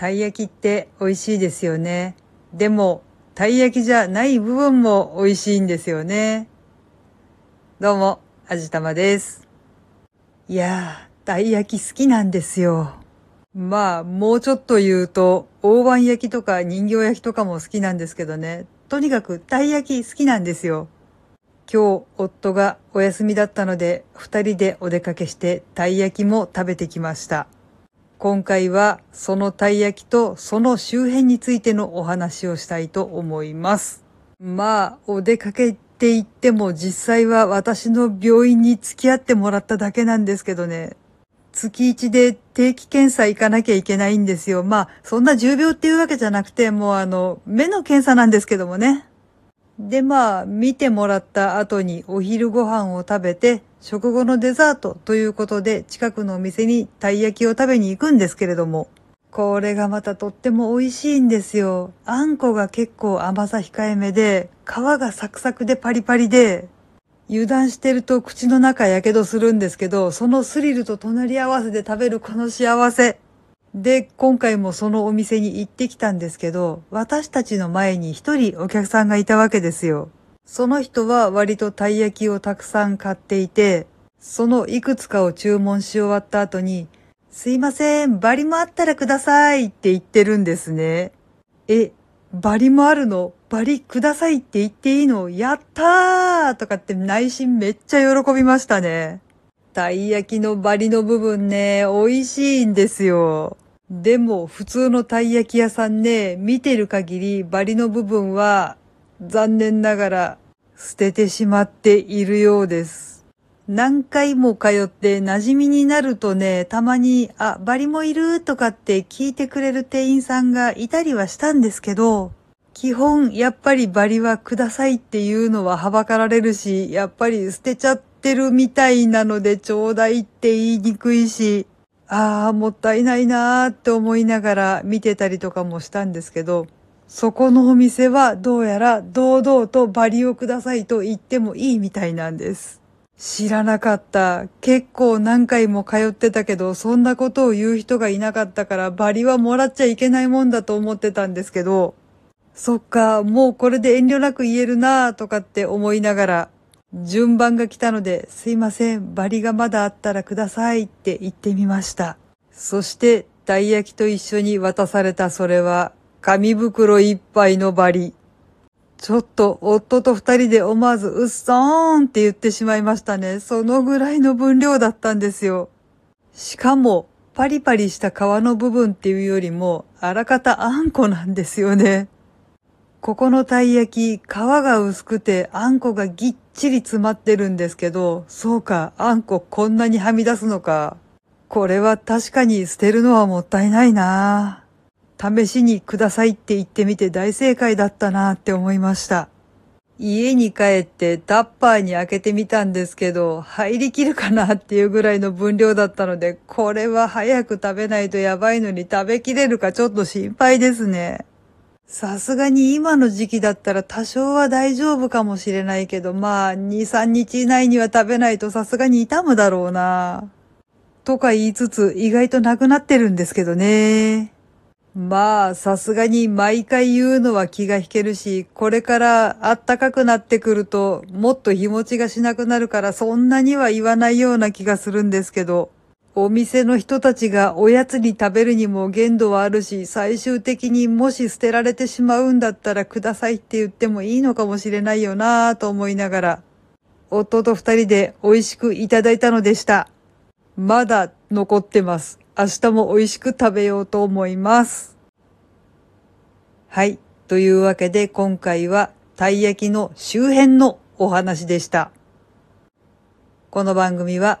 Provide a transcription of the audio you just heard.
たい焼きって美味しいですよね。でも、たい焼きじゃない部分も美味しいんですよね。どうも、あじたまです。いやー、たい焼き好きなんですよ。まあ、もうちょっと言うと、大判焼きとか人形焼きとかも好きなんですけどね。とにかく、たい焼き好きなんですよ。今日、夫がお休みだったので、二人でお出かけして、たい焼きも食べてきました。今回は、そのたい焼きとその周辺についてのお話をしたいと思います。まあ、お出かけって言っても実際は私の病院に付き合ってもらっただけなんですけどね。月1で定期検査行かなきゃいけないんですよ。まあ、そんな重病っていうわけじゃなくて、もうあの、目の検査なんですけどもね。で、まあ、見てもらった後にお昼ご飯を食べて、食後のデザートということで、近くのお店にたい焼きを食べに行くんですけれども、これがまたとっても美味しいんですよ。あんこが結構甘さ控えめで、皮がサクサクでパリパリで、油断してると口の中やけどするんですけど、そのスリルと隣り合わせで食べるこの幸せ。で、今回もそのお店に行ってきたんですけど、私たちの前に一人お客さんがいたわけですよ。その人は割とたい焼きをたくさん買っていて、そのいくつかを注文し終わった後に、すいません、バリもあったらくださいって言ってるんですね。え、バリもあるの？バリくださいって言っていいの？やったーとかって内心めっちゃ喜びましたね。たい焼きのバリの部分ね、美味しいんですよ。でも普通のたい焼き屋さんね、見てる限りバリの部分は残念ながら捨ててしまっているようです。何回も通って馴染みになるとね、たまに、あ、バリもいるとかって聞いてくれる店員さんがいたりはしたんですけど、基本、やっぱりバリはくださいっていうのははばかられるし、やっぱり捨てちゃってるみたいなのでちょうだいって言いにくいし、ああ、もったいないなーって思いながら見てたりとかもしたんですけど、そこのお店はどうやら堂々とバリをくださいと言ってもいいみたいなんです。知らなかった。結構何回も通ってたけど、そんなことを言う人がいなかったからバリはもらっちゃいけないもんだと思ってたんですけど、そっか、もうこれで遠慮なく言えるなぁとかって思いながら、順番が来たので、すいません、バリがまだあったらくださいって言ってみました。そして、たい焼きと一緒に渡されたそれは、紙袋いっぱいのバリ。ちょっと夫と二人で思わずうっそーんって言ってしまいましたね。そのぐらいの分量だったんですよ。しかも、パリパリした皮の部分っていうよりも、あらかたあんこなんですよね。ここのたい焼き、皮が薄くてあんこがぎっちり詰まってるんですけど、そうか、あんここんなにはみ出すのか。これは確かに捨てるのはもったいないな試しにくださいって言ってみて大正解だったなって思いました。家に帰ってタッパーに開けてみたんですけど、入りきるかなっていうぐらいの分量だったので、これは早く食べないとやばいのに食べきれるかちょっと心配ですね。さすがに今の時期だったら多少は大丈夫かもしれないけど、まあ、2、3日以内には食べないとさすがに痛むだろうな。とか言いつつ、意外となくなってるんですけどね。まあ、さすがに毎回言うのは気が引けるし、これから暖かくなってくると、もっと日持ちがしなくなるから、そんなには言わないような気がするんですけど。お店の人たちがおやつに食べるにも限度はあるし、最終的にもし捨てられてしまうんだったらくださいって言ってもいいのかもしれないよなぁと思いながら、夫と二人で美味しくいただいたのでした。まだ残ってます。明日も美味しく食べようと思います。はい。というわけで今回はたい焼きの周辺のお話でした。この番組は